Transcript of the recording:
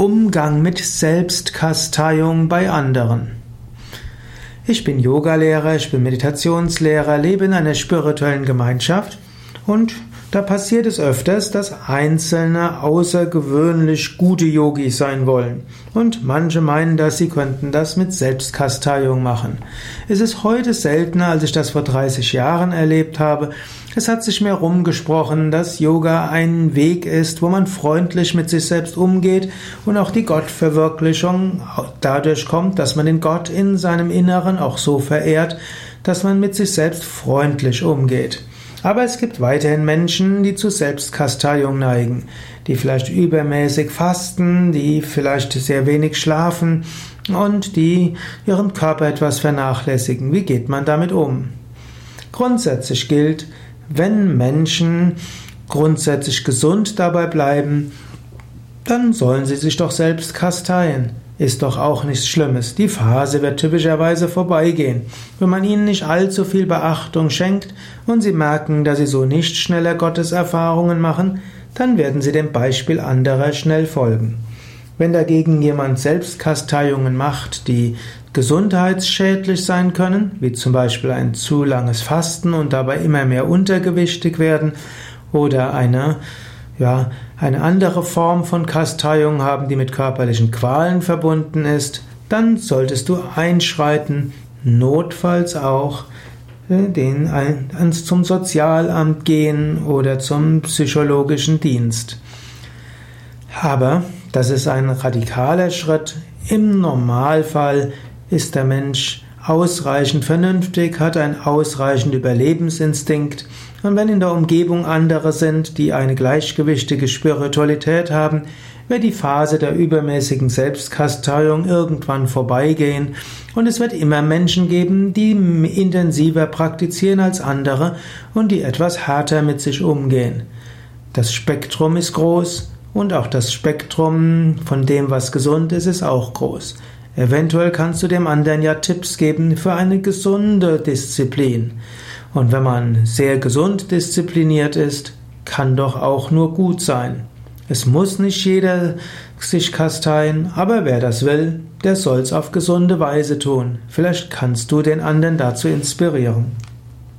Umgang mit Selbstkasteiung bei anderen. Ich bin Yogalehrer, ich bin Meditationslehrer, lebe in einer spirituellen Gemeinschaft und da passiert es öfters, dass Einzelne außergewöhnlich gute Yogis sein wollen. Und manche meinen, dass sie könnten das mit Selbstkasteiung machen. Es ist heute seltener, als ich das vor 30 Jahren erlebt habe. Es hat sich mehr rumgesprochen, dass Yoga ein Weg ist, wo man freundlich mit sich selbst umgeht und auch die Gottverwirklichung dadurch kommt, dass man den Gott in seinem Inneren auch so verehrt, dass man mit sich selbst freundlich umgeht. Aber es gibt weiterhin Menschen, die zu Selbstkasteiung neigen, die vielleicht übermäßig fasten, die vielleicht sehr wenig schlafen und die ihren Körper etwas vernachlässigen. Wie geht man damit um? Grundsätzlich gilt, wenn Menschen grundsätzlich gesund dabei bleiben, dann sollen sie sich doch selbst kasteien. Ist doch auch nichts Schlimmes. Die Phase wird typischerweise vorbeigehen. Wenn man ihnen nicht allzu viel Beachtung schenkt und sie merken, dass sie so nicht schneller Gotteserfahrungen machen, dann werden sie dem Beispiel anderer schnell folgen. Wenn dagegen jemand Selbstkasteiungen macht, die gesundheitsschädlich sein können, wie zum Beispiel ein zu langes Fasten und dabei immer mehr untergewichtig werden oder eine ja, eine andere Form von Kasteiung haben, die mit körperlichen Qualen verbunden ist, dann solltest du einschreiten, notfalls auch äh, den, zum Sozialamt gehen oder zum psychologischen Dienst. Aber das ist ein radikaler Schritt. Im Normalfall ist der Mensch ausreichend vernünftig, hat einen ausreichend Überlebensinstinkt und wenn in der Umgebung andere sind, die eine gleichgewichtige Spiritualität haben, wird die Phase der übermäßigen Selbstkasteiung irgendwann vorbeigehen und es wird immer Menschen geben, die intensiver praktizieren als andere und die etwas härter mit sich umgehen. Das Spektrum ist groß und auch das Spektrum von dem, was gesund ist, ist auch groß. Eventuell kannst du dem anderen ja Tipps geben für eine gesunde Disziplin. Und wenn man sehr gesund diszipliniert ist, kann doch auch nur gut sein. Es muss nicht jeder sich kasteien, aber wer das will, der soll's auf gesunde Weise tun. Vielleicht kannst du den anderen dazu inspirieren.